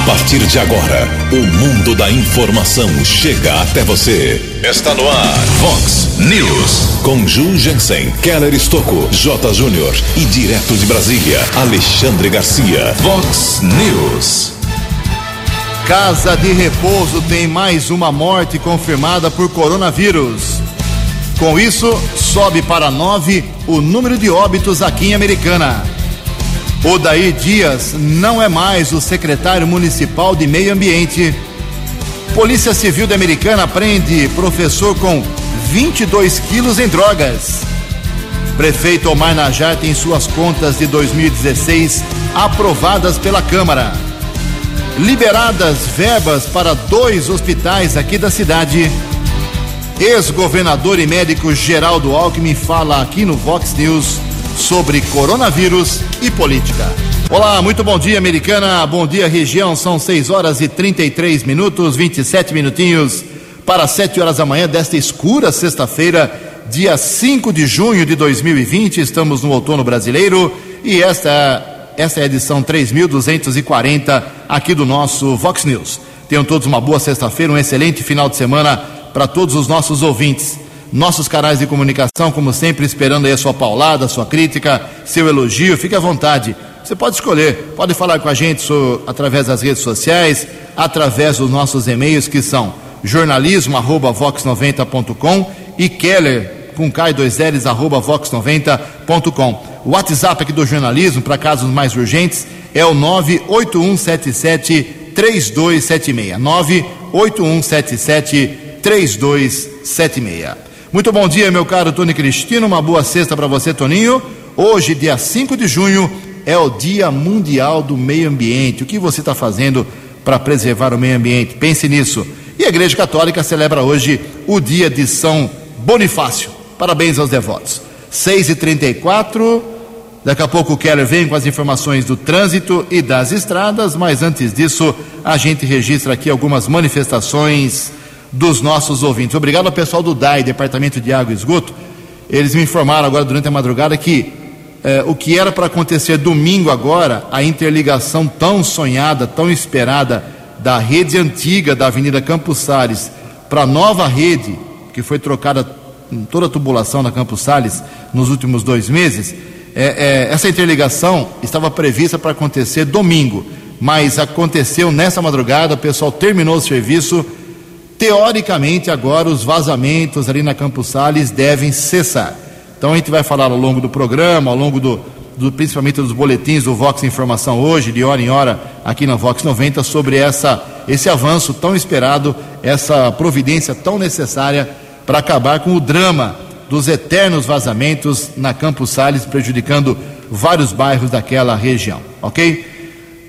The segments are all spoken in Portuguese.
A partir de agora, o mundo da informação chega até você. Está no ar, Fox News. Com Ju Jensen, Keller Estocco, J. Júnior e direto de Brasília, Alexandre Garcia. Fox News. Casa de Repouso tem mais uma morte confirmada por coronavírus. Com isso, sobe para nove o número de óbitos aqui em Americana. Odair Dias não é mais o secretário municipal de Meio Ambiente. Polícia Civil da Americana prende professor com 22 quilos em drogas. Prefeito Omar Najar tem suas contas de 2016 aprovadas pela Câmara. Liberadas verbas para dois hospitais aqui da cidade. Ex-governador e médico Geraldo Alckmin fala aqui no Vox News sobre coronavírus e política. Olá, muito bom dia, americana. Bom dia, região. São 6 horas e 33 minutos, 27 minutinhos para 7 horas da manhã desta escura sexta-feira, dia 5 de junho de 2020. Estamos no outono brasileiro e esta, esta é a edição 3240 aqui do nosso Vox News. Tenham todos uma boa sexta-feira, um excelente final de semana para todos os nossos ouvintes. Nossos canais de comunicação, como sempre, esperando aí a sua paulada, a sua crítica, seu elogio. Fique à vontade. Você pode escolher, pode falar com a gente so, através das redes sociais, através dos nossos e-mails que são jornalismo@vox90.com e Keller com K 2 L's arroba vox90.com. O WhatsApp aqui do jornalismo para casos mais urgentes é o 98177 3276. 98177 3276. Muito bom dia, meu caro Tony Cristino. Uma boa sexta para você, Toninho. Hoje, dia 5 de junho, é o Dia Mundial do Meio Ambiente. O que você está fazendo para preservar o meio ambiente? Pense nisso. E a Igreja Católica celebra hoje o dia de São Bonifácio. Parabéns aos devotos. 6h34. Daqui a pouco o Keller vem com as informações do trânsito e das estradas, mas antes disso, a gente registra aqui algumas manifestações dos nossos ouvintes. Obrigado ao pessoal do DAI, Departamento de Água e Esgoto. Eles me informaram agora durante a madrugada que eh, o que era para acontecer domingo agora, a interligação tão sonhada, tão esperada da rede antiga da Avenida Campos Sales para a nova rede, que foi trocada em toda a tubulação da Campos Sales nos últimos dois meses, eh, eh, essa interligação estava prevista para acontecer domingo, mas aconteceu nessa madrugada, o pessoal terminou o serviço Teoricamente, agora os vazamentos ali na Campos Sales devem cessar. Então a gente vai falar ao longo do programa, ao longo do, do, principalmente dos boletins do Vox Informação hoje, de hora em hora, aqui na Vox 90, sobre essa, esse avanço tão esperado, essa providência tão necessária para acabar com o drama dos eternos vazamentos na Campos Sales, prejudicando vários bairros daquela região. Ok?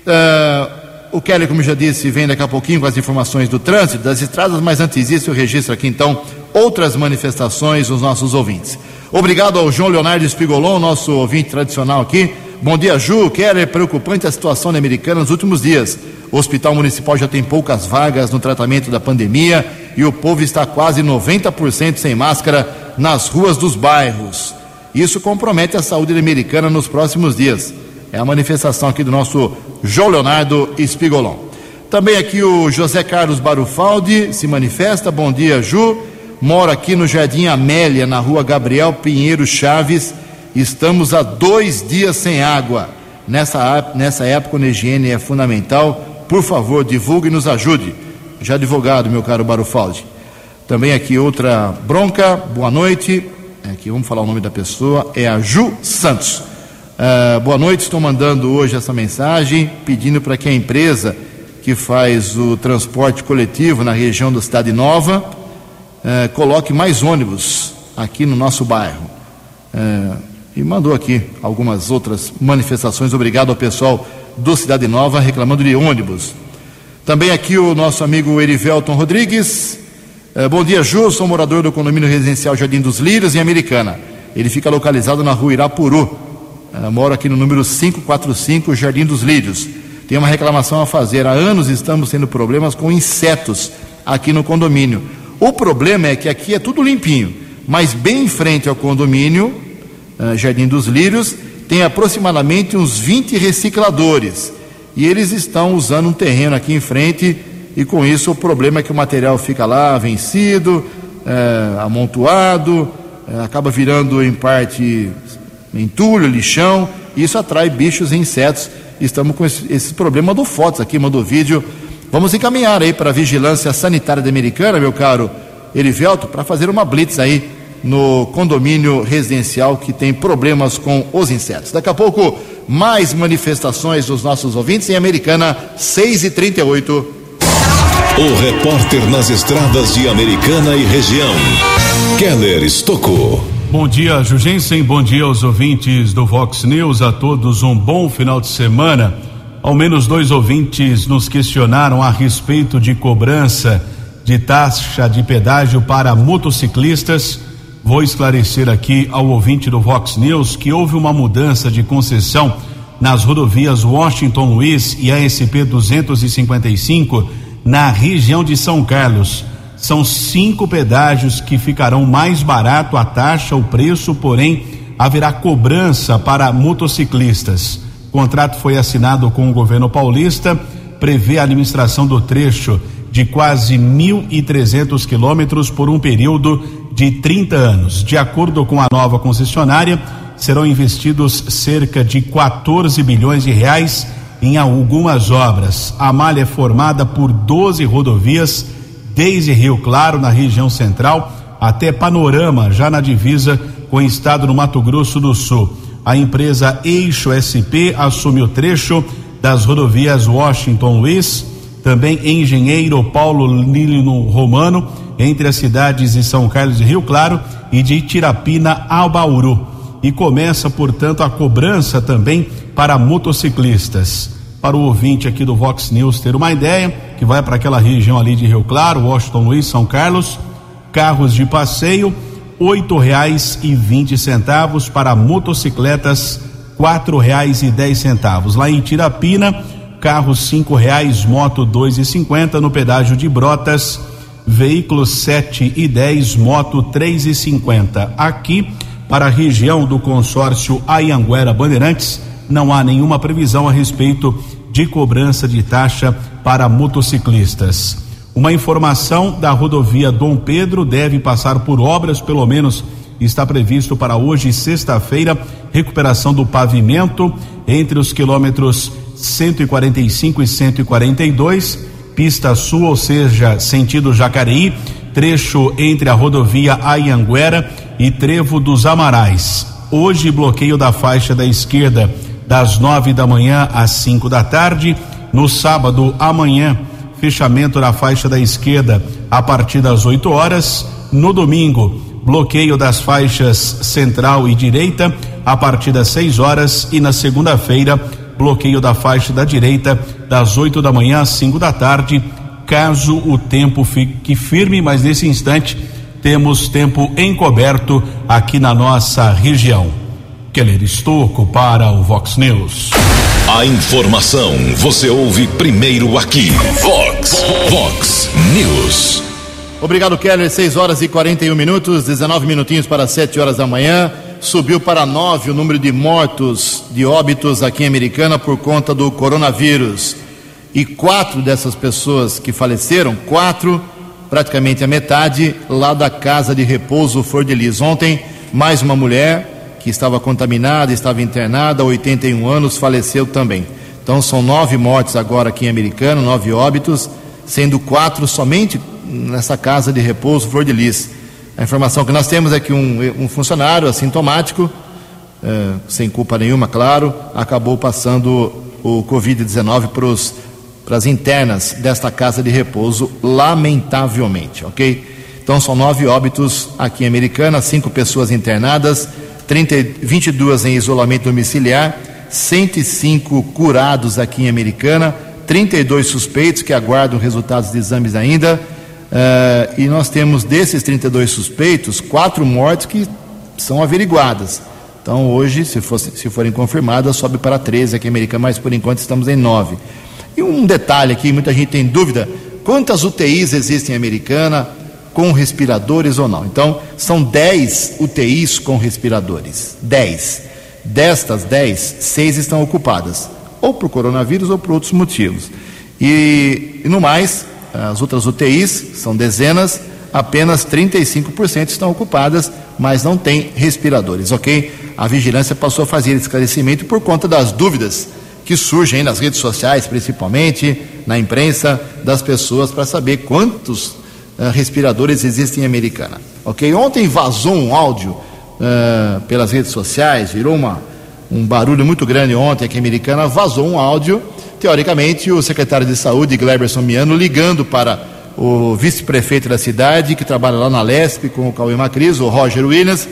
Uh, o Kelly, como já disse, vem daqui a pouquinho com as informações do trânsito, das estradas, mas antes disso eu registro aqui então outras manifestações dos nossos ouvintes. Obrigado ao João Leonardo Espigolon, nosso ouvinte tradicional aqui. Bom dia, Ju. Keller, preocupante a situação na Americana nos últimos dias. O Hospital Municipal já tem poucas vagas no tratamento da pandemia e o povo está quase 90% sem máscara nas ruas dos bairros. Isso compromete a saúde americana nos próximos dias. É a manifestação aqui do nosso João Leonardo Espigolon. Também aqui o José Carlos Barufaldi se manifesta. Bom dia, Ju. Moro aqui no Jardim Amélia, na rua Gabriel Pinheiro Chaves. Estamos há dois dias sem água. Nessa, nessa época, a higiene é fundamental. Por favor, divulgue e nos ajude. Já advogado, meu caro Barufaldi. Também aqui outra bronca. Boa noite. Aqui vamos falar o nome da pessoa. É a Ju Santos. Uh, boa noite, estou mandando hoje essa mensagem pedindo para que a empresa que faz o transporte coletivo na região da Cidade Nova uh, coloque mais ônibus aqui no nosso bairro. Uh, e mandou aqui algumas outras manifestações. Obrigado ao pessoal do Cidade Nova reclamando de ônibus. Também aqui o nosso amigo Erivelton Rodrigues. bom dia, Ju. Sou morador do condomínio residencial Jardim dos Lírios, em Americana. Ele fica localizado na rua Irapuru Uh, moro aqui no número 545, Jardim dos Lírios. Tem uma reclamação a fazer. Há anos estamos tendo problemas com insetos aqui no condomínio. O problema é que aqui é tudo limpinho, mas bem em frente ao condomínio, uh, Jardim dos Lírios, tem aproximadamente uns 20 recicladores. e eles estão usando um terreno aqui em frente e com isso o problema é que o material fica lá vencido, é, amontoado, é, acaba virando em parte entulho, lixão, isso atrai bichos e insetos. Estamos com esse, problema. Mandou fotos aqui, mandou vídeo. Vamos encaminhar aí para a Vigilância Sanitária da Americana, meu caro Erivelto, para fazer uma blitz aí no condomínio residencial que tem problemas com os insetos. Daqui a pouco, mais manifestações dos nossos ouvintes em Americana 6 e 38 o repórter nas estradas de Americana e região, Keller Estocou. Bom dia, Jugensen. Bom dia aos ouvintes do Vox News. A todos um bom final de semana. Ao menos dois ouvintes nos questionaram a respeito de cobrança de taxa de pedágio para motociclistas. Vou esclarecer aqui ao ouvinte do Vox News que houve uma mudança de concessão nas rodovias Washington Luiz e ASP 255 na região de São Carlos. São cinco pedágios que ficarão mais barato a taxa, o preço, porém haverá cobrança para motociclistas. O contrato foi assinado com o governo paulista, prevê a administração do trecho de quase 1.300 quilômetros por um período de 30 anos. De acordo com a nova concessionária, serão investidos cerca de 14 bilhões de reais em algumas obras. A malha é formada por 12 rodovias, desde Rio Claro, na região central, até Panorama, já na divisa com o estado do Mato Grosso do Sul. A empresa Eixo SP assume o trecho das rodovias Washington Luiz, também Engenheiro Paulo Nilino Romano, entre as cidades de São Carlos e Rio Claro e de Tirapina a Bauru. E começa, portanto, a cobrança também para motociclistas. Para o ouvinte aqui do Vox News ter uma ideia, que vai para aquela região ali de Rio Claro, Washington Luiz, São Carlos, carros de passeio, oito reais e vinte centavos para motocicletas, quatro reais e dez centavos. Lá em Tirapina, carros cinco reais, moto dois e cinquenta no pedágio de Brotas, veículos sete e dez, moto três e cinquenta. Aqui para a região do consórcio Ayanguera Bandeirantes não há nenhuma previsão a respeito de cobrança de taxa para motociclistas. Uma informação da rodovia Dom Pedro deve passar por obras, pelo menos está previsto para hoje, sexta-feira, recuperação do pavimento entre os quilômetros 145 e 142, pista sul, ou seja, sentido Jacareí, trecho entre a rodovia Ayanguera e Trevo dos Amarais. Hoje, bloqueio da faixa da esquerda das nove da manhã às cinco da tarde. No sábado, amanhã, fechamento da faixa da esquerda a partir das 8 horas. No domingo, bloqueio das faixas central e direita a partir das 6 horas. E na segunda-feira, bloqueio da faixa da direita das 8 da manhã às 5 da tarde. Caso o tempo fique firme, mas nesse instante temos tempo encoberto aqui na nossa região. Keller Estocco para o Vox News. A informação você ouve primeiro aqui. Vox, Vox News. Obrigado, Keller. 6 horas e 41 minutos, 19 minutinhos para 7 horas da manhã. Subiu para 9 o número de mortos, de óbitos aqui em Americana por conta do coronavírus. E quatro dessas pessoas que faleceram, quatro, praticamente a metade, lá da casa de repouso Flor de Lis. Ontem, mais uma mulher que estava contaminada, estava internada, 81 anos, faleceu também. Então são nove mortes agora aqui em Americano, nove óbitos, sendo quatro somente nessa casa de repouso Flor de Lis. A informação que nós temos é que um, um funcionário assintomático, é, sem culpa nenhuma, claro, acabou passando o Covid-19 para as internas desta casa de repouso, lamentavelmente, ok? Então são nove óbitos aqui em Americana, cinco pessoas internadas, 30, 22 em isolamento domiciliar, 105 curados aqui em Americana, 32 suspeitos que aguardam resultados de exames ainda. Uh, e nós temos desses 32 suspeitos, quatro mortes que são averiguadas. Então, hoje, se, fosse, se forem confirmadas, sobe para 13 aqui em Americana, mas por enquanto estamos em 9. E um detalhe aqui, muita gente tem dúvida: quantas UTIs existem em Americana? Com respiradores ou não. Então, são 10 UTIs com respiradores. 10. Destas 10, 6 estão ocupadas. ou por coronavírus ou por outros motivos. E, e no mais, as outras UTIs, são dezenas, apenas 35% estão ocupadas, mas não tem respiradores, ok? A vigilância passou a fazer esclarecimento por conta das dúvidas que surgem nas redes sociais, principalmente na imprensa, das pessoas para saber quantos uh, respiradores existem em Americana, ok? Ontem vazou um áudio uh, pelas redes sociais, virou uma, um barulho muito grande ontem aqui em Americana, vazou um áudio, teoricamente o secretário de saúde, Gleberson Miano, ligando para o vice-prefeito da cidade, que trabalha lá na Lesp com o Cauê Macris, o Roger Williams,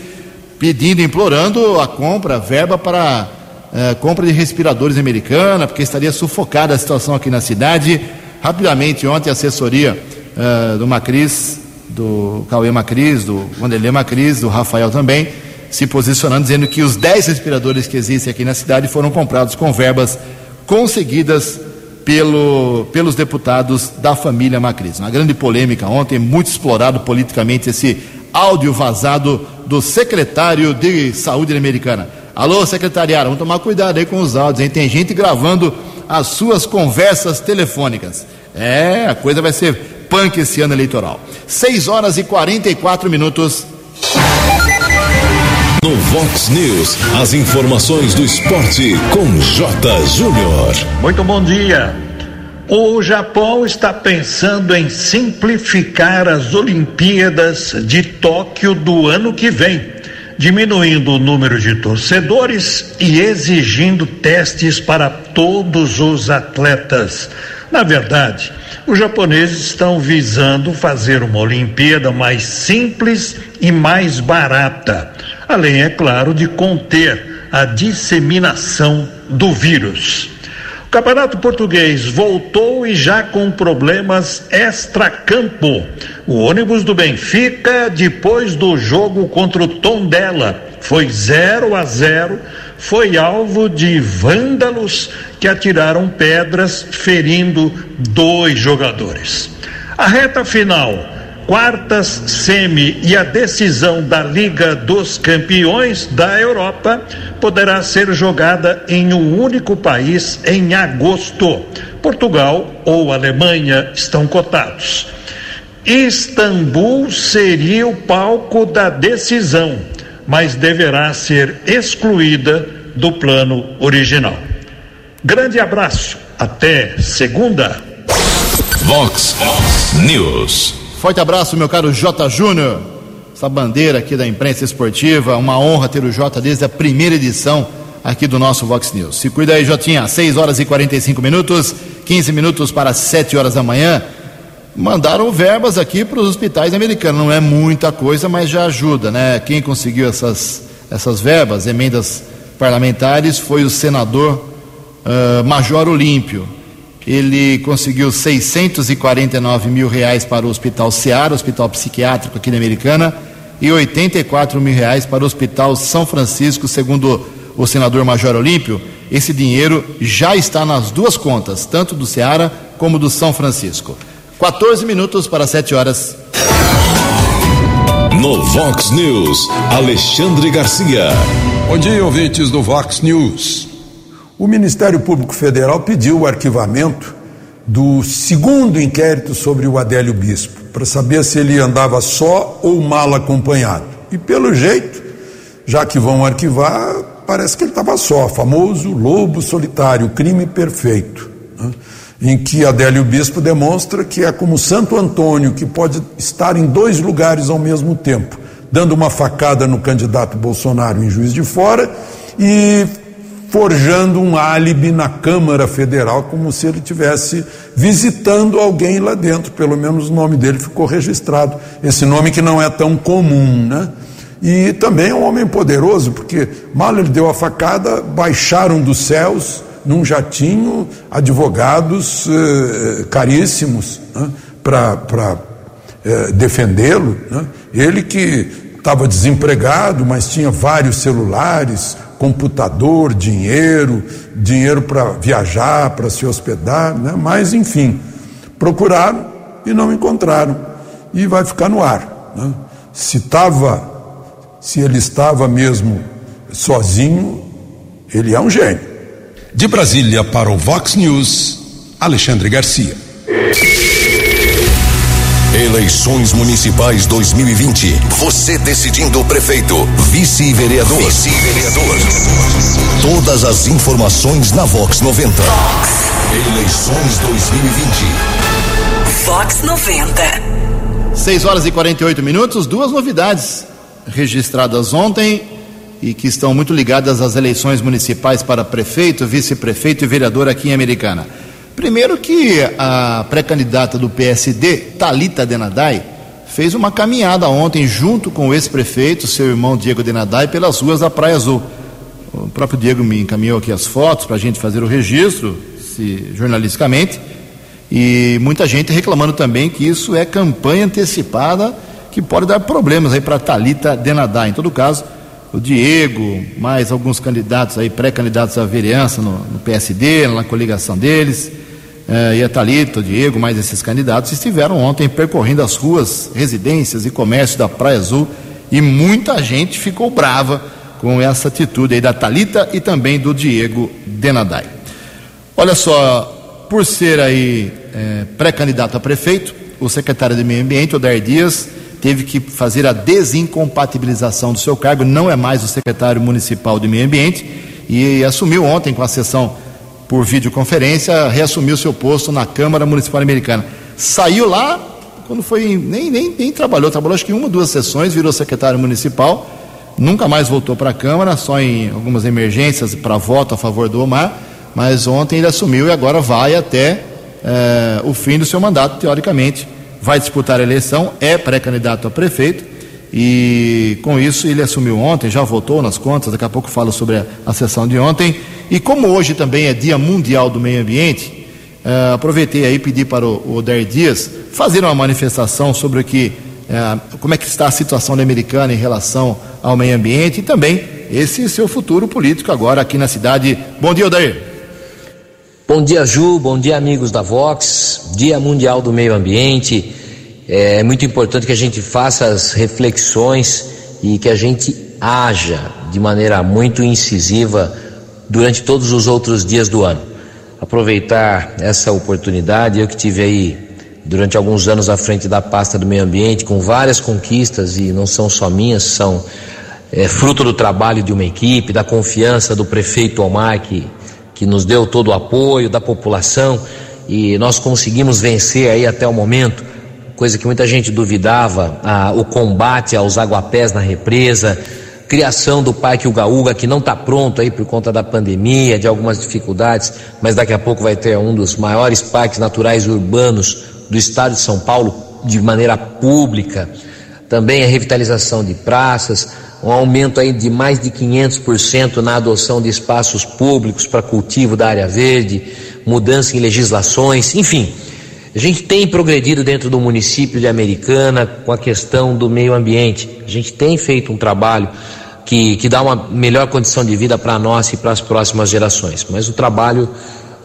pedindo, implorando a compra, a verba para eh, compra de respiradores americana, porque estaria sufocada a situação aqui na cidade. Rapidamente, ontem, a assessoria uh, do Macris, do Cauê Macris, do Wanderlei Macris, do Rafael também, se posicionando, dizendo que os 10 respiradores que existem aqui na cidade foram comprados com verbas conseguidas pelo, pelos deputados da família Macris. Uma grande polêmica ontem, muito explorado politicamente esse áudio vazado do secretário de saúde americana. Alô, secretariado, vamos tomar cuidado aí com os áudios, hein? Tem gente gravando as suas conversas telefônicas. É, a coisa vai ser punk esse ano eleitoral. 6 horas e 44 minutos. No Vox News, as informações do esporte com J. Júnior. Muito bom dia. O Japão está pensando em simplificar as Olimpíadas de Tóquio do ano que vem, diminuindo o número de torcedores e exigindo testes para todos os atletas. Na verdade, os japoneses estão visando fazer uma Olimpíada mais simples e mais barata além, é claro, de conter a disseminação do vírus. O Campeonato Português voltou e já com problemas extra-campo. O ônibus do Benfica, depois do jogo contra o Tondela, foi 0 a 0, foi alvo de vândalos que atiraram pedras, ferindo dois jogadores. A reta final quartas semi e a decisão da Liga dos Campeões da Europa poderá ser jogada em um único país em agosto. Portugal ou Alemanha estão cotados. Istambul seria o palco da decisão, mas deverá ser excluída do plano original. Grande abraço, até segunda. Vox News. Forte abraço, meu caro J. Júnior. Essa bandeira aqui da imprensa esportiva, uma honra ter o J desde a primeira edição aqui do nosso Vox News. Se cuida aí, Jotinha. 6 horas e 45 minutos, 15 minutos para 7 horas da manhã. Mandaram verbas aqui para os hospitais americanos. Não é muita coisa, mas já ajuda, né? Quem conseguiu essas, essas verbas, emendas parlamentares, foi o senador uh, Major Olímpio ele conseguiu 649 mil reais para o Hospital Seara, Hospital Psiquiátrico aqui na Americana, e 84 mil reais para o Hospital São Francisco, segundo o senador Major Olímpio. Esse dinheiro já está nas duas contas, tanto do Seara como do São Francisco. 14 minutos para 7 horas. No Vox News, Alexandre Garcia. Bom dia, ouvintes do Vox News. O Ministério Público Federal pediu o arquivamento do segundo inquérito sobre o Adélio Bispo, para saber se ele andava só ou mal acompanhado. E pelo jeito, já que vão arquivar, parece que ele estava só, famoso lobo solitário, crime perfeito, né? Em que Adélio Bispo demonstra que é como Santo Antônio, que pode estar em dois lugares ao mesmo tempo, dando uma facada no candidato Bolsonaro em Juiz de Fora e forjando um álibi na Câmara Federal, como se ele tivesse visitando alguém lá dentro. Pelo menos o nome dele ficou registrado. Esse nome que não é tão comum, né? E também é um homem poderoso, porque mal ele deu a facada, baixaram dos céus num jatinho advogados eh, caríssimos né? para eh, defendê-lo. Né? Ele que estava desempregado, mas tinha vários celulares, computador, dinheiro, dinheiro para viajar, para se hospedar, né? mas enfim, procuraram e não encontraram. E vai ficar no ar. Né? Se estava, se ele estava mesmo sozinho, ele é um gênio. De Brasília para o Vox News, Alexandre Garcia. Eleições Municipais 2020. Você decidindo o prefeito, vice-vereador. Vice-vereador. Todas as informações na Vox 90. Eleições 2020. Vox 90. 6 horas e 48 minutos, duas novidades registradas ontem e que estão muito ligadas às eleições municipais para prefeito, vice-prefeito e vereador aqui em Americana. Primeiro que a pré-candidata do PSD, Talita Denadai, fez uma caminhada ontem junto com o ex-prefeito, seu irmão Diego Denadai, pelas ruas da Praia Azul. O próprio Diego me encaminhou aqui as fotos para a gente fazer o registro, se, jornalisticamente, e muita gente reclamando também que isso é campanha antecipada que pode dar problemas aí para Talita Denadai. Em todo caso, o Diego, mais alguns candidatos aí, pré-candidatos à vereança no, no, PSD, na coligação deles, eh, e a Thalita, o Diego, mais esses candidatos, estiveram ontem percorrendo as ruas, residências e comércios da Praia Azul e muita gente ficou brava com essa atitude aí da Talita e também do Diego Denadai. Olha só, por ser aí eh, pré-candidato a prefeito, o secretário de Meio Ambiente, Odair Dias, teve que fazer a desincompatibilização do seu cargo, não é mais o secretário municipal de Meio Ambiente e assumiu ontem com a sessão por videoconferência, reassumiu seu posto na Câmara Municipal Americana. Saiu lá, quando foi, nem, nem, nem trabalhou, trabalhou acho que uma duas sessões, virou secretário municipal, nunca mais voltou para a Câmara, só em algumas emergências para voto a favor do Omar, mas ontem ele assumiu e agora vai até eh, o fim do seu mandato, teoricamente vai disputar a eleição, é pré-candidato a prefeito e com isso ele assumiu ontem, já votou nas contas, daqui a pouco falo sobre a, a sessão de ontem. E como hoje também é Dia Mundial do Meio Ambiente, uh, aproveitei aí e pedi para o, o Dias fazer uma manifestação sobre o que, uh, como é que está a situação da americana em relação ao meio ambiente e também esse seu futuro político agora aqui na cidade. Bom dia, Odair. Bom dia, Ju. Bom dia, amigos da Vox. Dia Mundial do Meio Ambiente. É muito importante que a gente faça as reflexões e que a gente haja de maneira muito incisiva durante todos os outros dias do ano. Aproveitar essa oportunidade, eu que tive aí durante alguns anos à frente da pasta do meio ambiente, com várias conquistas e não são só minhas, são é, fruto do trabalho de uma equipe, da confiança do prefeito Omar, que que nos deu todo o apoio da população e nós conseguimos vencer aí até o momento, coisa que muita gente duvidava, a, o combate aos aguapés na represa, criação do Parque Ugaúga, que não está pronto aí por conta da pandemia, de algumas dificuldades, mas daqui a pouco vai ter um dos maiores parques naturais urbanos do estado de São Paulo de maneira pública. Também a revitalização de praças, um aumento aí de mais de 500% na adoção de espaços públicos para cultivo da área verde, mudança em legislações, enfim. A gente tem progredido dentro do município de Americana com a questão do meio ambiente. A gente tem feito um trabalho que, que dá uma melhor condição de vida para nós e para as próximas gerações. Mas o trabalho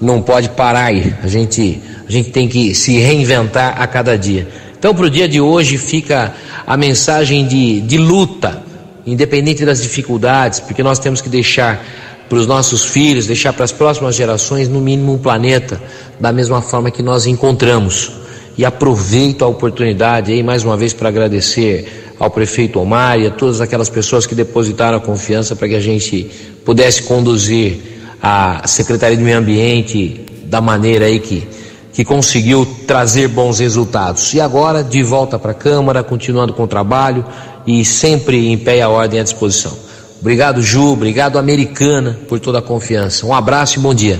não pode parar aí. A gente, a gente tem que se reinventar a cada dia. Então, para o dia de hoje, fica a mensagem de, de luta independente das dificuldades, porque nós temos que deixar para os nossos filhos, deixar para as próximas gerações, no mínimo, um planeta da mesma forma que nós encontramos. E aproveito a oportunidade aí mais uma vez para agradecer ao prefeito Omar e a todas aquelas pessoas que depositaram a confiança para que a gente pudesse conduzir a Secretaria de Meio Ambiente da maneira aí que, que conseguiu trazer bons resultados. E agora, de volta para a Câmara, continuando com o trabalho, e sempre em pé e a ordem à disposição. Obrigado, Ju, obrigado, Americana, por toda a confiança. Um abraço e bom dia.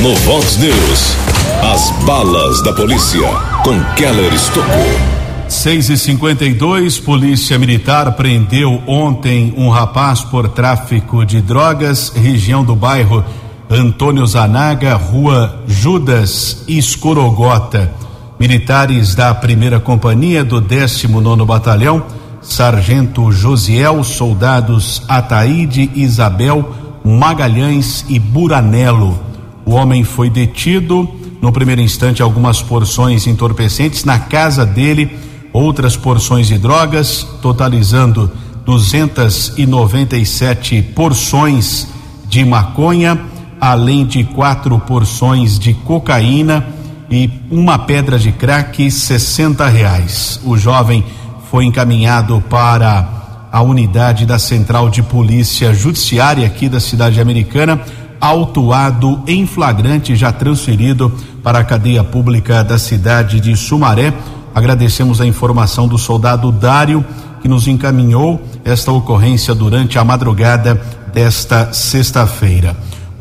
No Vox News, as balas da polícia com Keller Estocou. 6 e 52 Polícia Militar prendeu ontem um rapaz por tráfico de drogas, região do bairro Antônio Zanaga, rua Judas Escorogota. Militares da primeira companhia do 19 Batalhão, Sargento Josiel, soldados Ataíde, Isabel, Magalhães e Buranello. O homem foi detido, no primeiro instante, algumas porções entorpecentes, na casa dele, outras porções de drogas, totalizando 297 porções de maconha além de quatro porções de cocaína e uma pedra de crack, 60 reais. O jovem foi encaminhado para a unidade da Central de Polícia Judiciária aqui da cidade americana, autuado em flagrante, já transferido para a cadeia pública da cidade de Sumaré. Agradecemos a informação do soldado Dário, que nos encaminhou esta ocorrência durante a madrugada desta sexta-feira.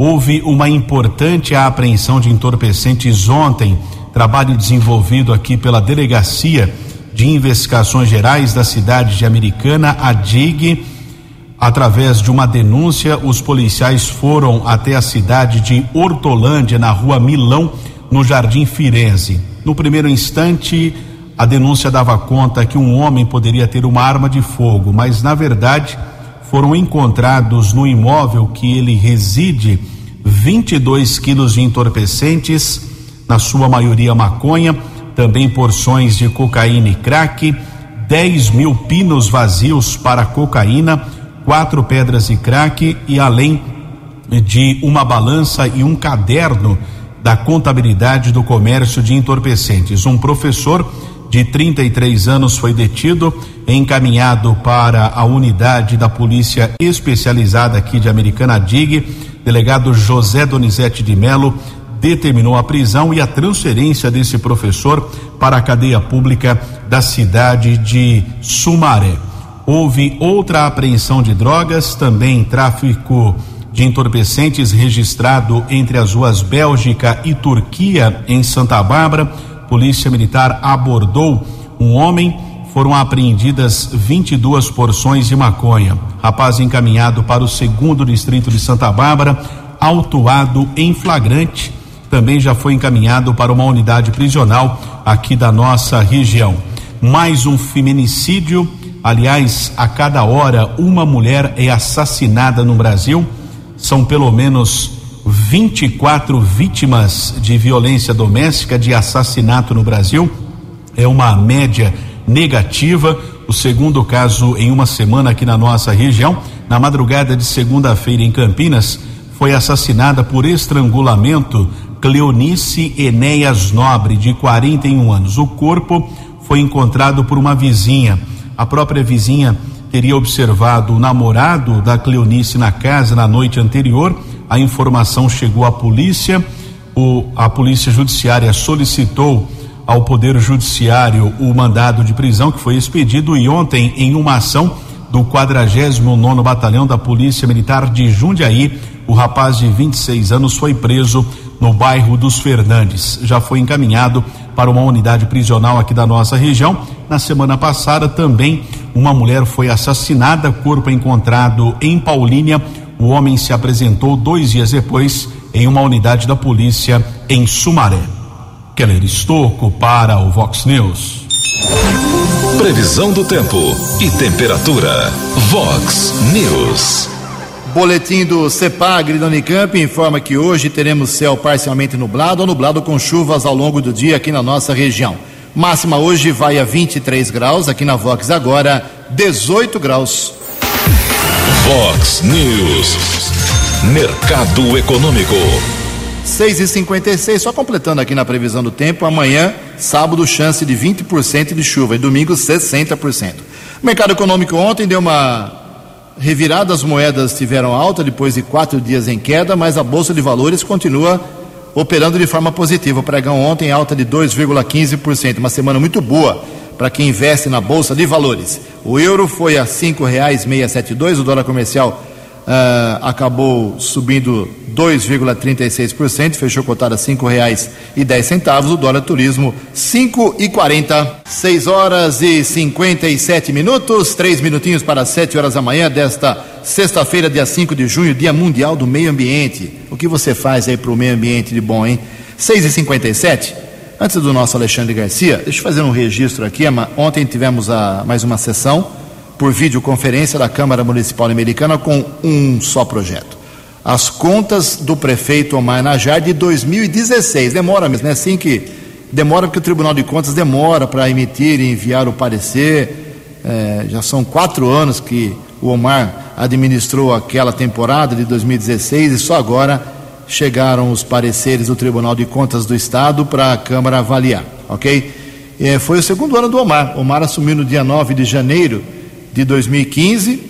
Houve uma importante apreensão de entorpecentes ontem, trabalho desenvolvido aqui pela Delegacia de Investigações Gerais da cidade de Americana, a DIG. Através de uma denúncia, os policiais foram até a cidade de Hortolândia, na rua Milão, no Jardim Firenze. No primeiro instante, a denúncia dava conta que um homem poderia ter uma arma de fogo, mas na verdade foram encontrados no imóvel que ele reside 22 quilos de entorpecentes, na sua maioria maconha, também porções de cocaína e crack, 10 mil pinos vazios para cocaína, quatro pedras de crack e além de uma balança e um caderno da contabilidade do comércio de entorpecentes. Um professor de 33 anos foi detido, encaminhado para a unidade da polícia especializada aqui de Americana DIG delegado José Donizete de Melo determinou a prisão e a transferência desse professor para a cadeia pública da cidade de Sumaré. Houve outra apreensão de drogas, também tráfico de entorpecentes registrado entre as ruas Bélgica e Turquia, em Santa Bárbara. Polícia Militar abordou um homem foram apreendidas 22 porções de maconha. Rapaz encaminhado para o segundo distrito de Santa Bárbara, autuado em flagrante, também já foi encaminhado para uma unidade prisional aqui da nossa região. Mais um feminicídio, aliás, a cada hora uma mulher é assassinada no Brasil. São pelo menos 24 vítimas de violência doméstica, de assassinato no Brasil. É uma média negativa. O segundo caso em uma semana aqui na nossa região. Na madrugada de segunda-feira em Campinas, foi assassinada por estrangulamento Cleonice Enéas Nobre, de 41 anos. O corpo foi encontrado por uma vizinha. A própria vizinha teria observado o namorado da Cleonice na casa na noite anterior. A informação chegou à polícia. O, a polícia judiciária solicitou ao Poder Judiciário o mandado de prisão que foi expedido e ontem em uma ação do 49 Batalhão da Polícia Militar de Jundiaí, o rapaz de 26 anos foi preso no bairro dos Fernandes. Já foi encaminhado para uma unidade prisional aqui da nossa região. Na semana passada também uma mulher foi assassinada, corpo encontrado em Paulínia. O homem se apresentou dois dias depois em uma unidade da polícia em Sumaré. Keller Estocco para o Vox News. Previsão do tempo e temperatura. Vox News. Boletim do CEPAGRI da Unicamp informa que hoje teremos céu parcialmente nublado ou nublado com chuvas ao longo do dia aqui na nossa região. Máxima hoje vai a 23 graus, aqui na Vox agora 18 graus. Vox News. Mercado Econômico. 6 e 56 só completando aqui na previsão do tempo, amanhã, sábado, chance de 20% de chuva e domingo 60%. O mercado econômico ontem deu uma revirada, as moedas tiveram alta depois de quatro dias em queda, mas a Bolsa de Valores continua operando de forma positiva. O pregão ontem alta de 2,15%, uma semana muito boa para quem investe na Bolsa de Valores. O euro foi a R$ 5,672, o dólar comercial uh, acabou subindo 2,36%, fechou cotado a dez centavos, o dólar turismo e quarenta, seis horas e cinquenta e sete minutos, três minutinhos para sete horas da manhã desta sexta-feira, dia 5 de junho, dia mundial do meio ambiente. O que você faz aí para o meio ambiente de bom, hein? Seis e cinquenta e sete. Antes do nosso Alexandre Garcia, deixa eu fazer um registro aqui. Ontem tivemos a, mais uma sessão por videoconferência da Câmara Municipal Americana com um só projeto. As contas do prefeito Omar Najar de 2016. Demora mesmo, é assim que demora porque o Tribunal de Contas demora para emitir e enviar o parecer. É, já são quatro anos que o Omar administrou aquela temporada de 2016 e só agora chegaram os pareceres do Tribunal de Contas do Estado para a Câmara avaliar, ok? É, foi o segundo ano do Omar. Omar assumiu no dia 9 de janeiro de 2015,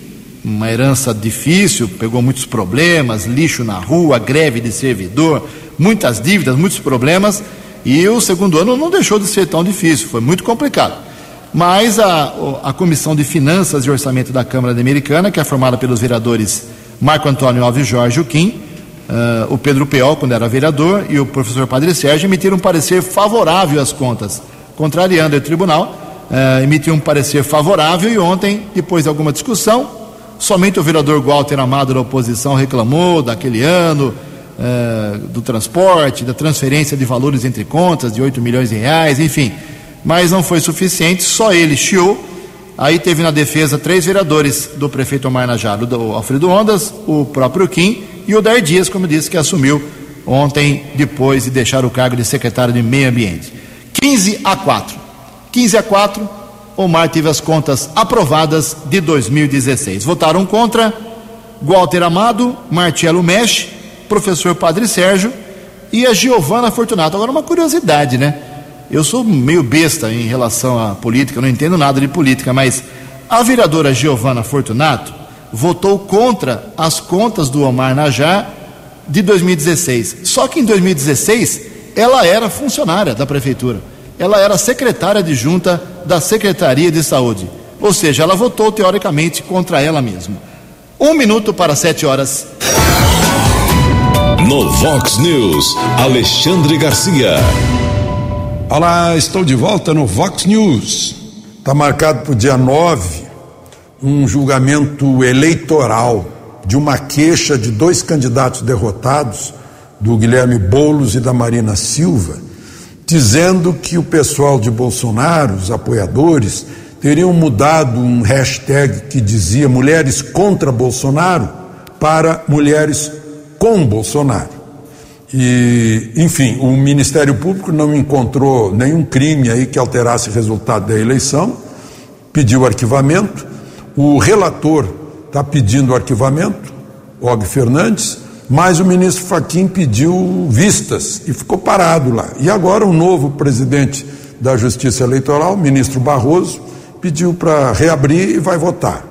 uma herança difícil, pegou muitos problemas, lixo na rua, greve de servidor, muitas dívidas, muitos problemas, e o segundo ano não deixou de ser tão difícil, foi muito complicado. Mas a, a Comissão de Finanças e Orçamento da Câmara Americana, que é formada pelos vereadores Marco Antônio Alves Jorge Uquim, uh, o Pedro Peol, quando era vereador, e o professor Padre Sérgio, emitiram um parecer favorável às contas, contrariando o tribunal, uh, emitiu um parecer favorável e ontem, depois de alguma discussão, somente o vereador Walter Amado da oposição reclamou daquele ano, uh, do transporte, da transferência de valores entre contas de 8 milhões de reais, enfim. Mas não foi suficiente, só ele chiou Aí teve na defesa três vereadores do prefeito Omar Najaro, o Alfredo Ondas, o próprio Kim e o Dar Dias, como disse, que assumiu ontem, depois de deixar o cargo de secretário de Meio Ambiente. 15 a 4. 15 a 4, Omar teve as contas aprovadas de 2016. Votaram contra Walter Amado, Marcelo Mesh, professor Padre Sérgio e a Giovana Fortunato. Agora, uma curiosidade, né? Eu sou meio besta em relação à política, não entendo nada de política, mas a vereadora Giovana Fortunato votou contra as contas do Omar Najá de 2016. Só que em 2016 ela era funcionária da prefeitura. Ela era secretária adjunta da Secretaria de Saúde. Ou seja, ela votou teoricamente contra ela mesma. Um minuto para sete horas. No Vox News, Alexandre Garcia. Olá, estou de volta no Vox News. Está marcado para o dia 9 um julgamento eleitoral de uma queixa de dois candidatos derrotados, do Guilherme Boulos e da Marina Silva, dizendo que o pessoal de Bolsonaro, os apoiadores, teriam mudado um hashtag que dizia mulheres contra Bolsonaro para mulheres com Bolsonaro. E, enfim, o Ministério Público não encontrou nenhum crime aí que alterasse o resultado da eleição, pediu arquivamento. O relator está pedindo arquivamento, Og Fernandes, mas o ministro Faquim pediu vistas e ficou parado lá. E agora o novo presidente da Justiça Eleitoral, ministro Barroso, pediu para reabrir e vai votar.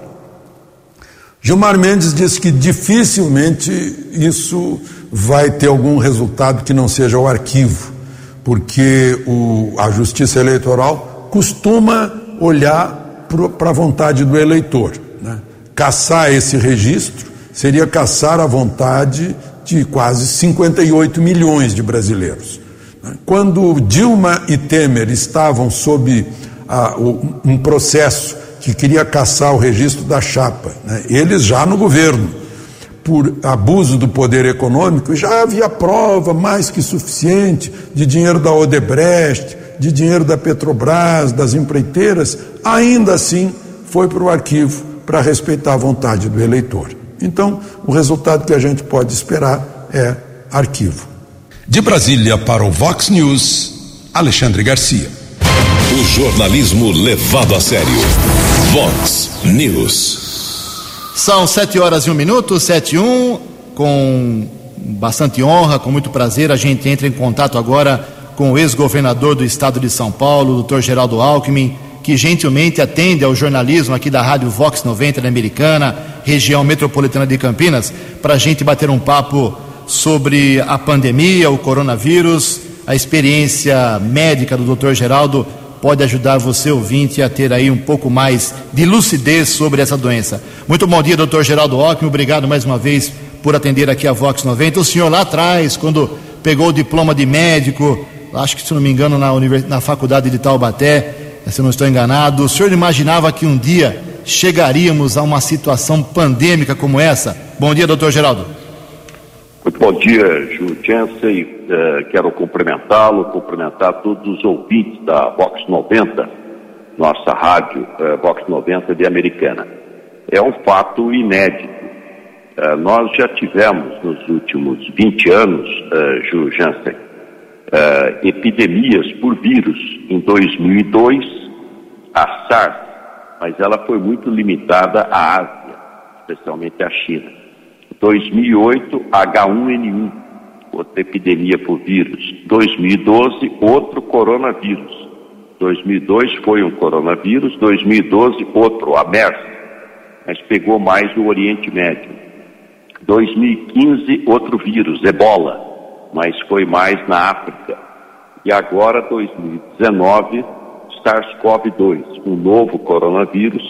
Gilmar Mendes disse que dificilmente isso vai ter algum resultado que não seja o arquivo, porque o, a Justiça Eleitoral costuma olhar para a vontade do eleitor. Né? Caçar esse registro seria caçar a vontade de quase 58 milhões de brasileiros. Quando Dilma e Temer estavam sob a, um processo que queria caçar o registro da chapa, né? eles já no governo por abuso do poder econômico, já havia prova mais que suficiente de dinheiro da Odebrecht, de dinheiro da Petrobras, das empreiteiras, ainda assim foi para o arquivo para respeitar a vontade do eleitor. Então, o resultado que a gente pode esperar é arquivo. De Brasília para o Vox News, Alexandre Garcia. O jornalismo levado a sério. Vox News. São sete horas e um minuto, sete e um, com bastante honra, com muito prazer, a gente entra em contato agora com o ex-governador do estado de São Paulo, doutor Geraldo Alckmin, que gentilmente atende ao jornalismo aqui da Rádio Vox 90 da Americana, região metropolitana de Campinas, para a gente bater um papo sobre a pandemia, o coronavírus, a experiência médica do doutor Geraldo pode ajudar você, ouvinte, a ter aí um pouco mais de lucidez sobre essa doença. Muito bom dia, doutor Geraldo Alckmin. Obrigado mais uma vez por atender aqui a Vox 90. O senhor lá atrás, quando pegou o diploma de médico, acho que se não me engano, na, univers... na faculdade de Taubaté, se não estou enganado, o senhor imaginava que um dia chegaríamos a uma situação pandêmica como essa? Bom dia, doutor Geraldo. Muito bom dia, Ju Jensen. Uh, quero cumprimentá-lo, cumprimentar todos os ouvintes da Vox 90, nossa rádio uh, Vox 90 de Americana. É um fato inédito. Uh, nós já tivemos nos últimos 20 anos, uh, Ju Jansen, epidemias por vírus. Em 2002, a SARS, mas ela foi muito limitada à Ásia, especialmente à China. 2008, H1N1. outra epidemia por vírus. 2012, outro coronavírus. 2002 foi um coronavírus, 2012 outro, a MERS, mas pegou mais no Oriente Médio. 2015 outro vírus, ebola, mas foi mais na África. E agora 2019 SARS-CoV-2, um novo coronavírus,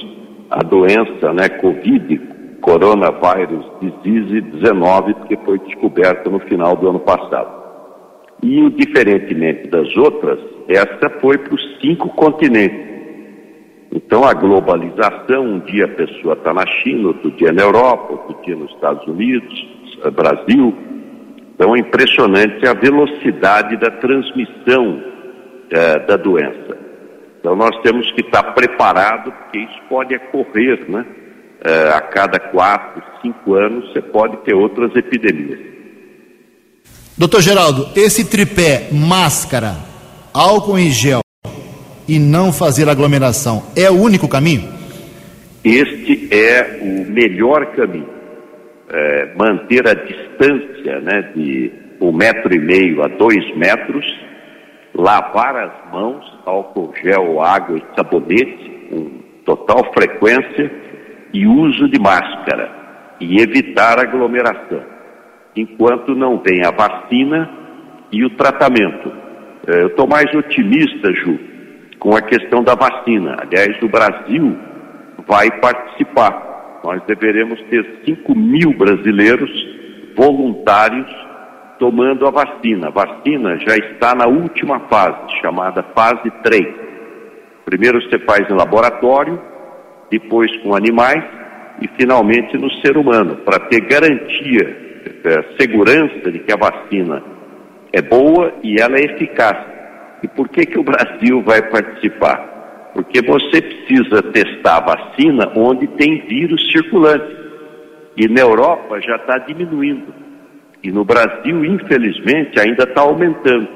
a doença, né, Covid, Coronavirus Disease 19, que foi descoberta no final do ano passado. E, diferentemente das outras, essa foi para os cinco continentes. Então, a globalização, um dia a pessoa está na China, outro dia na Europa, outro dia nos Estados Unidos, eh, Brasil. Então, é impressionante a velocidade da transmissão eh, da doença. Então, nós temos que estar preparados, porque isso pode ocorrer, né? Eh, a cada quatro, cinco anos, você pode ter outras epidemias. Doutor Geraldo, esse tripé, máscara, álcool em gel e não fazer aglomeração, é o único caminho? Este é o melhor caminho. É, manter a distância né, de um metro e meio a dois metros, lavar as mãos, álcool gel, água e sabonete, com total frequência, e uso de máscara, e evitar aglomeração enquanto não vem a vacina e o tratamento. É, eu estou mais otimista, Ju, com a questão da vacina. Aliás, o Brasil vai participar. Nós deveremos ter 5 mil brasileiros voluntários tomando a vacina. A vacina já está na última fase, chamada fase 3. Primeiro você faz em laboratório, depois com animais e finalmente no ser humano, para ter garantia é, segurança de que a vacina é boa e ela é eficaz. E por que, que o Brasil vai participar? Porque você precisa testar a vacina onde tem vírus circulante. E na Europa já está diminuindo. E no Brasil, infelizmente, ainda está aumentando.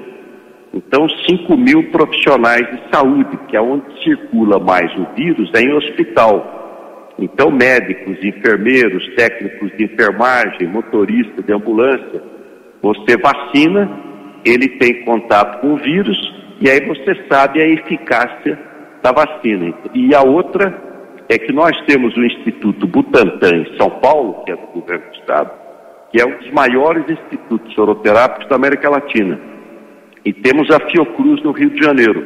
Então, 5 mil profissionais de saúde, que é onde circula mais o vírus, é em hospital. Então, médicos, enfermeiros, técnicos de enfermagem, motorista de ambulância, você vacina, ele tem contato com o vírus e aí você sabe a eficácia da vacina. E a outra é que nós temos o Instituto Butantan em São Paulo, que é do governo do Estado, que é um dos maiores institutos soroterápicos da América Latina. E temos a Fiocruz no Rio de Janeiro.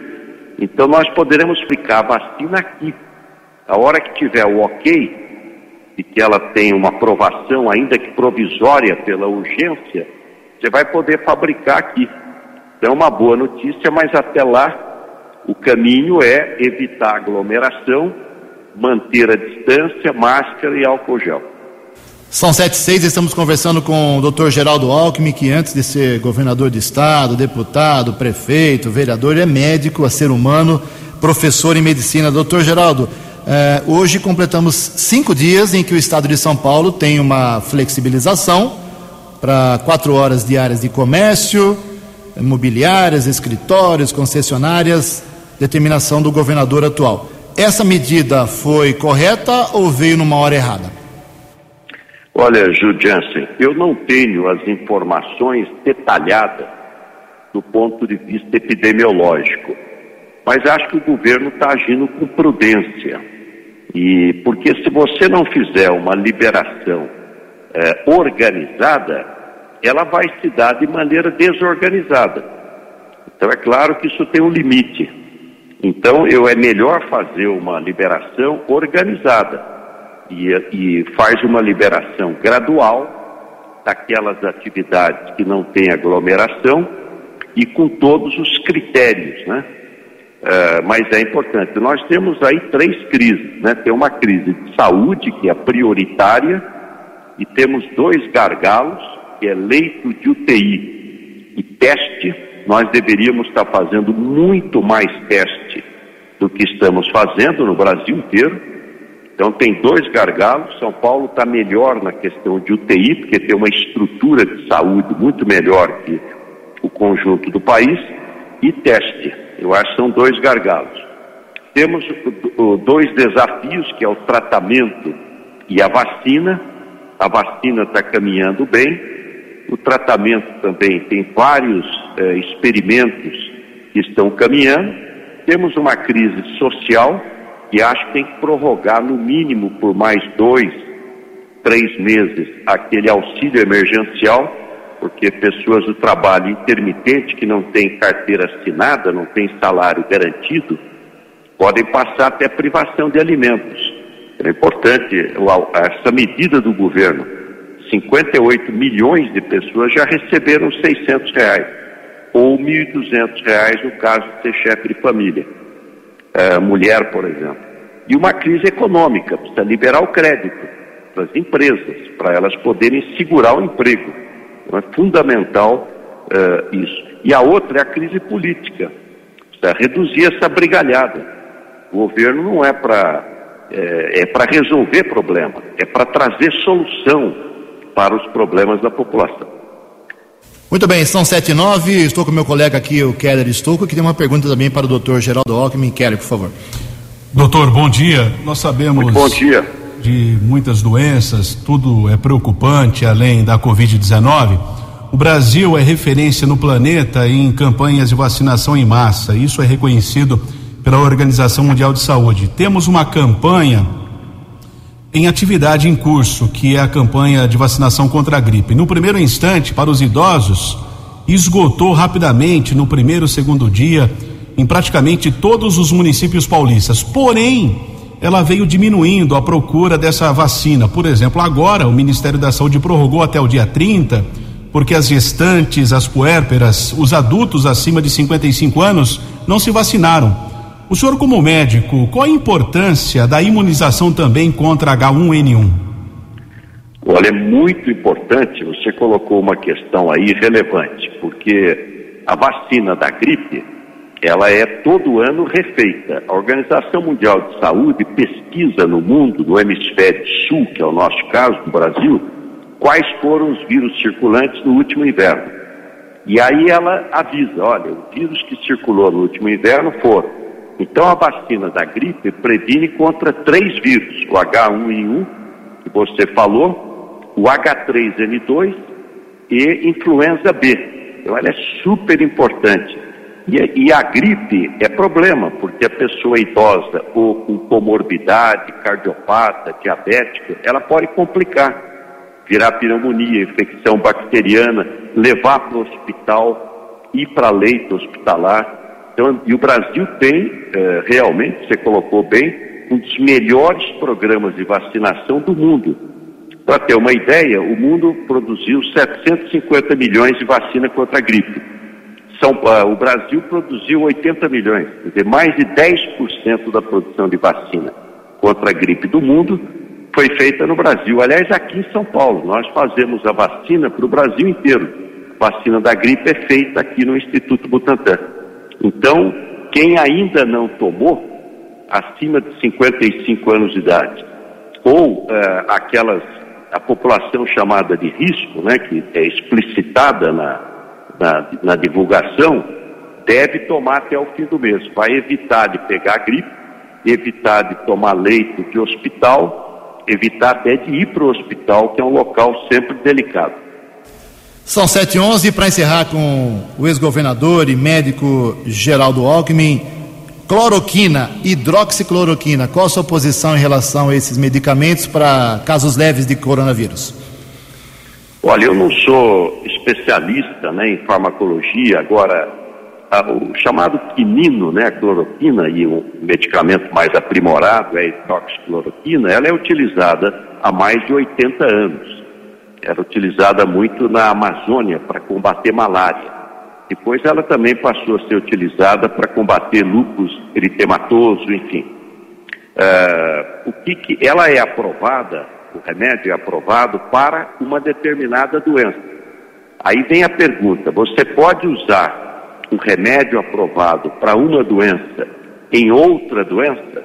Então nós poderemos aplicar a vacina aqui a hora que tiver o ok, e que ela tem uma aprovação, ainda que provisória, pela urgência, você vai poder fabricar aqui. Então, é uma boa notícia, mas até lá, o caminho é evitar aglomeração, manter a distância, máscara e álcool gel. São sete e seis, estamos conversando com o Dr. Geraldo Alckmin, que antes de ser governador de estado, deputado, prefeito, vereador, é médico, é ser humano, professor em medicina. Doutor Geraldo, é, hoje completamos cinco dias em que o estado de São Paulo tem uma flexibilização para quatro horas diárias de comércio, imobiliárias, escritórios, concessionárias, determinação do governador atual. Essa medida foi correta ou veio numa hora errada? Olha, Ju Jansen, eu não tenho as informações detalhadas do ponto de vista epidemiológico, mas acho que o governo está agindo com prudência. E porque se você não fizer uma liberação é, organizada, ela vai se dar de maneira desorganizada. Então é claro que isso tem um limite. Então eu é melhor fazer uma liberação organizada e, e faz uma liberação gradual daquelas atividades que não têm aglomeração e com todos os critérios, né? É, mas é importante. Nós temos aí três crises, né? Tem uma crise de saúde, que é prioritária, e temos dois gargalos, que é leito de UTI e teste. Nós deveríamos estar fazendo muito mais teste do que estamos fazendo no Brasil inteiro. Então tem dois gargalos. São Paulo está melhor na questão de UTI, porque tem uma estrutura de saúde muito melhor que o conjunto do país, e teste. Eu acho que são dois gargalos. Temos dois desafios, que é o tratamento e a vacina. A vacina está caminhando bem, O tratamento também tem vários eh, experimentos que estão caminhando. Temos uma crise social que acho que tem que prorrogar no mínimo por mais dois, três meses aquele auxílio emergencial, porque pessoas do trabalho intermitente que não têm carteira assinada, não têm salário garantido, podem passar até privação de alimentos. É importante essa medida do governo. 58 milhões de pessoas já receberam 600 reais, ou 1.200 reais no caso de ser chefe de família, é, mulher, por exemplo. E uma crise econômica, precisa liberar o crédito para as empresas, para elas poderem segurar o emprego. Então é fundamental é, isso. E a outra é a crise política, precisa reduzir essa brigalhada. O governo não é para é, é para resolver problema, é para trazer solução para os problemas da população. Muito bem, são sete e nove, estou com meu colega aqui, o Keller Estouco, que tem uma pergunta também para o doutor Geraldo Alckmin. Keller, por favor. Doutor, bom dia. Nós sabemos Muito bom dia. de muitas doenças, tudo é preocupante além da Covid-19. O Brasil é referência no planeta em campanhas de vacinação em massa. Isso é reconhecido pela Organização Mundial de Saúde. Temos uma campanha em atividade em curso, que é a campanha de vacinação contra a gripe. No primeiro instante, para os idosos, esgotou rapidamente no primeiro, segundo dia, em praticamente todos os municípios paulistas. Porém, ela veio diminuindo a procura dessa vacina. Por exemplo, agora o Ministério da Saúde prorrogou até o dia 30, porque as gestantes, as puérperas, os adultos acima de 55 anos não se vacinaram. O senhor, como médico, qual a importância da imunização também contra H1N1? Olha, é muito importante, você colocou uma questão aí relevante, porque a vacina da gripe, ela é todo ano refeita. A Organização Mundial de Saúde pesquisa no mundo, no hemisfério sul, que é o nosso caso, no Brasil, quais foram os vírus circulantes no último inverno. E aí ela avisa, olha, o vírus que circulou no último inverno foram então, a vacina da gripe previne contra três vírus: o H1N1, que você falou, o H3N2 e influenza B. Então, ela é super importante. E, e, a gripe é problema, porque a pessoa idosa ou com comorbidade, cardiopata, diabética, ela pode complicar, virar pneumonia, infecção bacteriana, levar para o hospital, ir para leito hospitalar. Então, e o Brasil tem, é, realmente, você colocou bem, um dos melhores programas de vacinação do mundo. Para ter uma ideia, o mundo produziu 750 milhões de vacina contra a gripe. São, uh, o Brasil produziu 80 milhões, quer dizer, mais de 10% da produção de vacina contra a gripe do mundo foi feita no Brasil. Aliás, aqui em São Paulo, nós fazemos a vacina para o Brasil inteiro. A vacina da gripe é feita aqui no Instituto Butantan. Então, quem ainda não tomou, acima de 55 anos de idade, ou uh, aquelas, a população chamada de risco, né, que é explicitada na, na, na divulgação, deve tomar até o fim do mês. Vai evitar de pegar gripe, evitar de tomar leito de hospital, evitar até de ir para o hospital, que é um local sempre delicado. São 7 e 11 para encerrar com o ex-governador e médico Geraldo Alckmin. Cloroquina, hidroxicloroquina, qual a sua posição em relação a esses medicamentos para casos leves de coronavírus? Olha, eu não sou especialista né, em farmacologia, agora o chamado quinino, né, a cloroquina e o medicamento mais aprimorado é a hidroxicloroquina, ela é utilizada há mais de 80 anos era utilizada muito na Amazônia para combater malária. Depois ela também passou a ser utilizada para combater lúpus eritematoso, enfim. Uh, o que, que ela é aprovada, o remédio é aprovado para uma determinada doença. Aí vem a pergunta: você pode usar um remédio aprovado para uma doença em outra doença?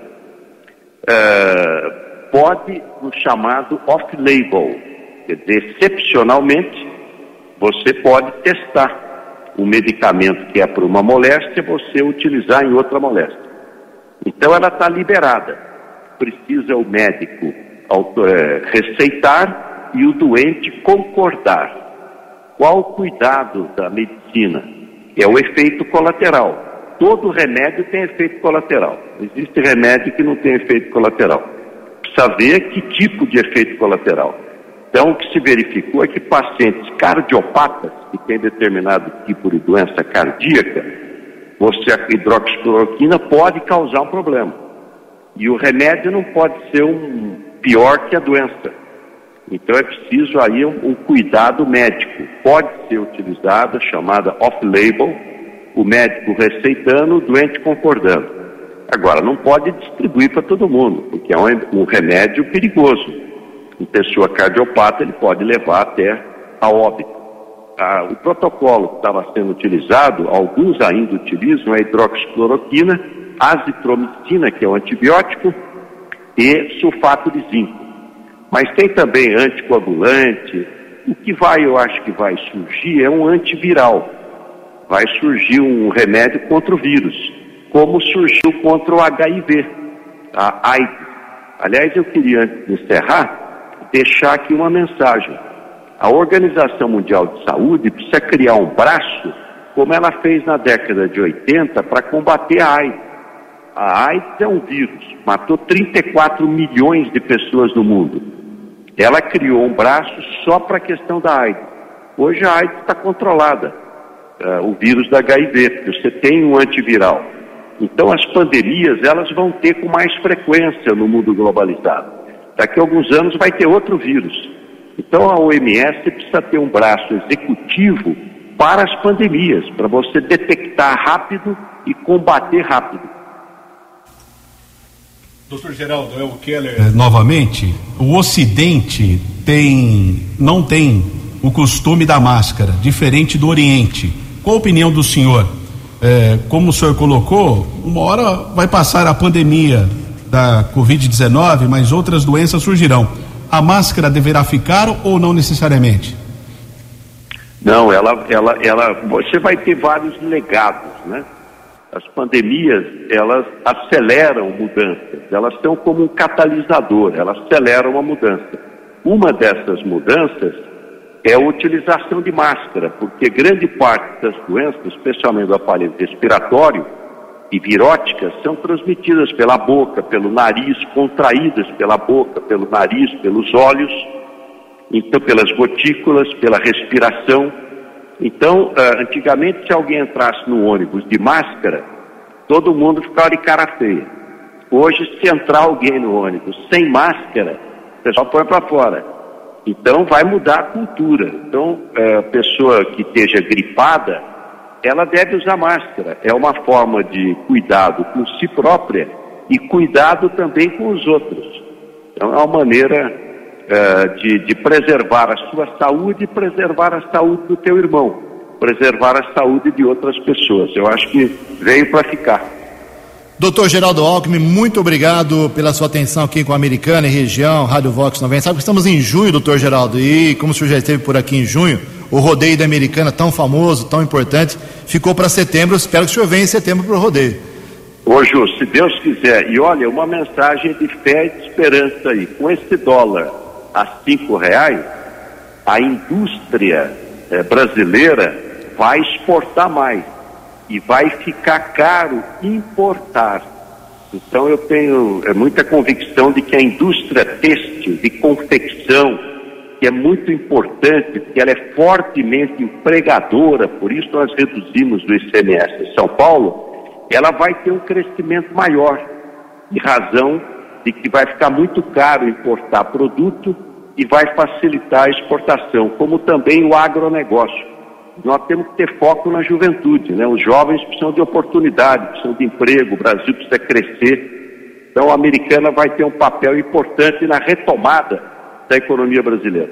Uh, pode no chamado off-label, Quer dizer, excepcionalmente, você pode testar o medicamento que é para uma moléstia, você utilizar em outra moléstia. Então ela está liberada. Precisa o médico é, receitar e o doente concordar. Qual o cuidado da medicina? É o efeito colateral. Todo remédio tem efeito colateral. Existe remédio que não tem efeito colateral. Precisa ver que tipo de efeito colateral. Então, o que se verificou é que pacientes cardiopatas, que têm determinado tipo de doença cardíaca, você a hidroxicloroquina pode causar um problema. E o remédio não pode ser um pior que a doença. Então é preciso aí um, um cuidado médico. Pode ser utilizada, chamada off-label, o médico receitando, o doente concordando. Agora, não pode distribuir para todo mundo, porque é um, um remédio perigoso em pessoa cardiopata, ele pode levar até a óbito. Ah, o protocolo que estava sendo utilizado, alguns ainda utilizam a hidroxicloroquina, azitromicina, que é um antibiótico, e sulfato de zinco. Mas tem também anticoagulante. O que vai, eu acho que vai surgir é um antiviral. Vai surgir um remédio contra o vírus, como surgiu contra o HIV, a AIDS. Aliás, eu queria, antes de encerrar, deixar aqui uma mensagem. A Organização Mundial de Saúde precisa criar um braço, como ela fez na década de 80, para combater a AIDS. A AIDS é um vírus, matou 34 milhões de pessoas no mundo. Ela criou um braço só para a questão da AIDS. Hoje a AIDS está controlada, uh, o vírus da HIV, porque você tem um antiviral. Então as pandemias elas vão ter com mais frequência no mundo globalizado daqui a alguns anos vai ter outro vírus. Então a OMS precisa ter um braço executivo para as pandemias, para você detectar rápido e combater rápido. Doutor Geraldo, é o Keller é, novamente. O Ocidente tem, não tem o costume da máscara, diferente do Oriente. Qual a opinião do senhor? É, como o senhor colocou, uma hora vai passar a pandemia, da Covid-19, mas outras doenças surgirão. A máscara deverá ficar ou não necessariamente? Não, ela, ela, ela, você vai ter vários legados, né? As pandemias, elas aceleram mudanças, elas são como um catalisador, elas aceleram a mudança. Uma dessas mudanças é a utilização de máscara, porque grande parte das doenças, especialmente do aparelho respiratório, e viróticas são transmitidas pela boca, pelo nariz, contraídas pela boca, pelo nariz, pelos olhos, então pelas gotículas, pela respiração. Então, uh, antigamente, se alguém entrasse no ônibus de máscara, todo mundo ficava de cara feia. Hoje, se entrar alguém no ônibus sem máscara, o pessoal põe para fora. Então, vai mudar a cultura. Então, a pessoa que esteja gripada, ela deve usar máscara. É uma forma de cuidado com si própria e cuidado também com os outros. Então, é uma maneira uh, de, de preservar a sua saúde e preservar a saúde do teu irmão, preservar a saúde de outras pessoas. Eu acho que veio para ficar. Doutor Geraldo Alckmin, muito obrigado pela sua atenção aqui com a Americana e região, Rádio Vox 90. Sabe que estamos em junho, doutor Geraldo, e como o senhor já esteve por aqui em junho, o rodeio da Americana, tão famoso, tão importante, ficou para setembro. Espero que o senhor venha em setembro para o rodeio. Ô, Ju, se Deus quiser, e olha, uma mensagem de fé e de esperança aí. Com esse dólar a cinco reais, a indústria é, brasileira vai exportar mais e vai ficar caro importar. Então eu tenho é, muita convicção de que a indústria têxtil, de confecção, que é muito importante, porque ela é fortemente empregadora, por isso nós reduzimos o ICMS em São Paulo, ela vai ter um crescimento maior, em razão de que vai ficar muito caro importar produto e vai facilitar a exportação, como também o agronegócio. Nós temos que ter foco na juventude, né? Os jovens precisam de oportunidade, precisam de emprego, o Brasil precisa crescer. Então a americana vai ter um papel importante na retomada da economia brasileira.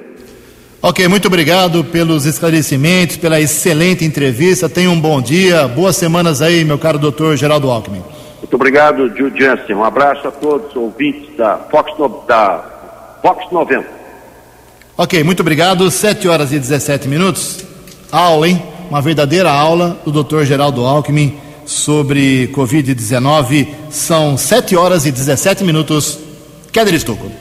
Ok, muito obrigado pelos esclarecimentos, pela excelente entrevista. Tenha um bom dia, boas semanas aí, meu caro doutor Geraldo Alckmin. Muito obrigado, Jansen. Um abraço a todos os ouvintes da Fox, no... da Fox 90. Ok, muito obrigado. 7 horas e 17 minutos. Aula, hein? Uma verdadeira aula do doutor Geraldo Alckmin sobre Covid-19. São 7 horas e 17 minutos. Keller Estocco.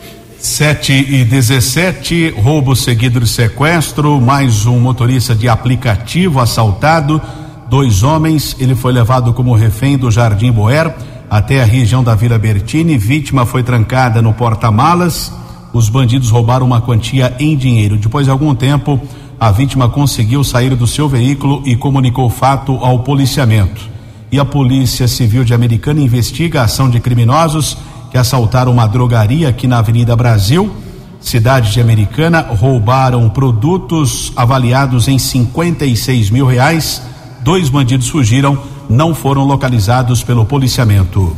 7 e 17, roubo seguido de sequestro, mais um motorista de aplicativo assaltado, dois homens, ele foi levado como refém do Jardim Boer até a região da Vila Bertini, vítima foi trancada no porta-malas, os bandidos roubaram uma quantia em dinheiro. Depois de algum tempo, a vítima conseguiu sair do seu veículo e comunicou o fato ao policiamento. E a Polícia Civil de Americana investiga a ação de criminosos que assaltaram uma drogaria aqui na Avenida Brasil, cidade de Americana, roubaram produtos avaliados em 56 mil reais. Dois bandidos fugiram, não foram localizados pelo policiamento.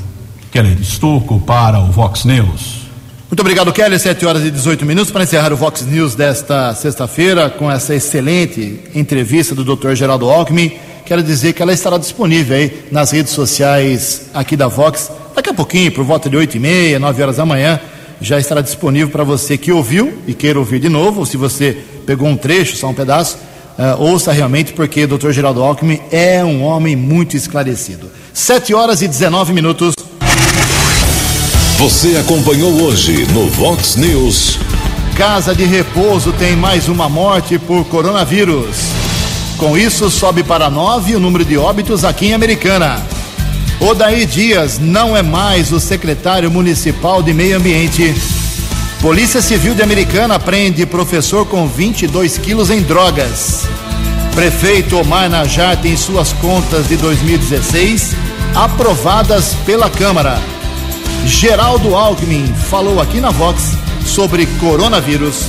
Keller Estuco para o Vox News. Muito obrigado, Kelly. 7 horas e 18 minutos para encerrar o Vox News desta sexta-feira com essa excelente entrevista do Dr. Geraldo Alckmin. Quero dizer que ela estará disponível aí nas redes sociais aqui da Vox Daqui a pouquinho, por volta de 8 e meia, 9 horas da manhã, já estará disponível para você que ouviu e queira ouvir de novo, ou se você pegou um trecho, só um pedaço, uh, ouça realmente, porque o Dr. Geraldo Alckmin é um homem muito esclarecido. 7 horas e 19 minutos. Você acompanhou hoje no Vox News. Casa de Repouso tem mais uma morte por coronavírus. Com isso, sobe para nove o número de óbitos aqui em Americana. Odaí Dias não é mais o secretário municipal de Meio Ambiente. Polícia Civil de Americana prende professor com 22 quilos em drogas. Prefeito Omar Najar tem suas contas de 2016 aprovadas pela Câmara. Geraldo Alckmin falou aqui na Vox sobre coronavírus.